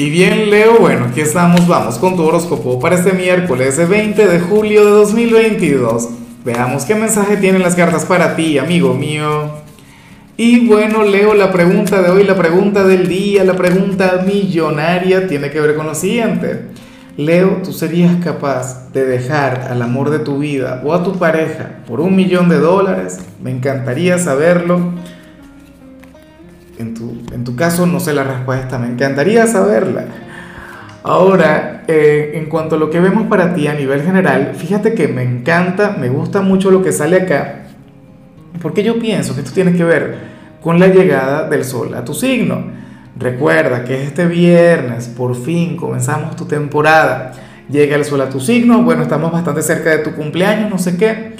Y bien, Leo, bueno, aquí estamos, vamos con tu horóscopo para este miércoles 20 de julio de 2022. Veamos qué mensaje tienen las cartas para ti, amigo mío. Y bueno, Leo, la pregunta de hoy, la pregunta del día, la pregunta millonaria tiene que ver con lo siguiente. Leo, ¿tú serías capaz de dejar al amor de tu vida o a tu pareja por un millón de dólares? Me encantaría saberlo en tu, en tu caso no sé la respuesta, me encantaría saberla. Ahora, eh, en cuanto a lo que vemos para ti a nivel general, fíjate que me encanta, me gusta mucho lo que sale acá, porque yo pienso que esto tiene que ver con la llegada del sol a tu signo. Recuerda que este viernes, por fin, comenzamos tu temporada. Llega el sol a tu signo, bueno, estamos bastante cerca de tu cumpleaños, no sé qué.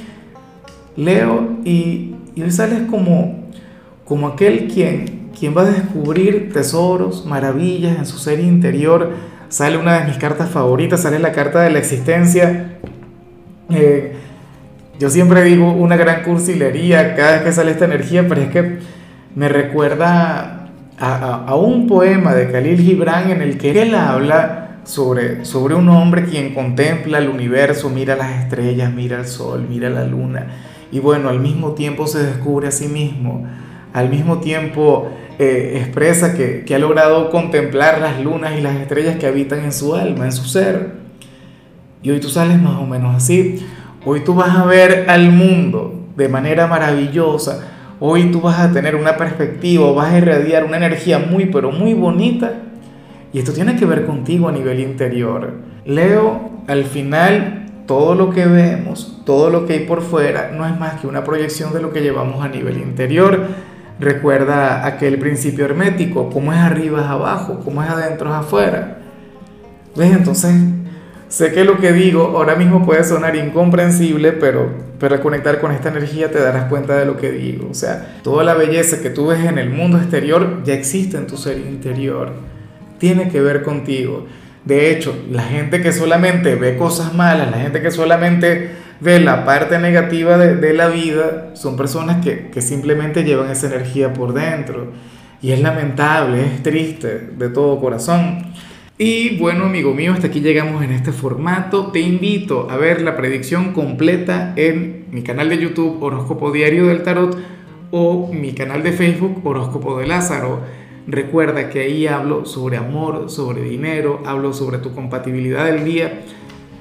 Leo, y, y hoy sales como, como aquel quien quien va a descubrir tesoros, maravillas en su ser interior. Sale una de mis cartas favoritas, sale la carta de la existencia. Eh, yo siempre digo una gran cursilería cada vez que sale esta energía, pero es que me recuerda a, un poema de Khalil Gibran en el que él habla sobre, sobre un hombre quien contempla el universo, mira las estrellas, mira el sol, mira la luna, y bueno, al mismo tiempo se descubre a sí mismo, al mismo tiempo eh, expresa que, que ha logrado contemplar las lunas y las estrellas que habitan en su alma, en su ser. Y hoy tú sales más o menos así. Hoy tú vas a ver al mundo de manera maravillosa. Hoy tú vas a tener una perspectiva, vas a irradiar una energía muy, pero muy bonita. Y esto tiene que ver contigo a nivel interior. Leo, al final, todo lo que vemos, todo lo que hay por fuera, no es más que una proyección de lo que llevamos a nivel interior recuerda aquel principio hermético, cómo es arriba es abajo, cómo es adentro es afuera. ¿Ves? Entonces, sé que lo que digo ahora mismo puede sonar incomprensible, pero, pero al conectar con esta energía te darás cuenta de lo que digo. O sea, toda la belleza que tú ves en el mundo exterior ya existe en tu ser interior. Tiene que ver contigo. De hecho, la gente que solamente ve cosas malas, la gente que solamente ve la parte negativa de, la vida, son personas que, que, simplemente llevan esa energía por dentro. Y es lamentable, es triste de todo corazón. Y bueno, amigo mío, hasta aquí llegamos en este formato. Te invito a ver la predicción completa en mi canal de YouTube Horóscopo Diario del Tarot o mi canal de Facebook Horóscopo de Lázaro. Recuerda que ahí hablo sobre amor, sobre dinero, hablo sobre tu compatibilidad del día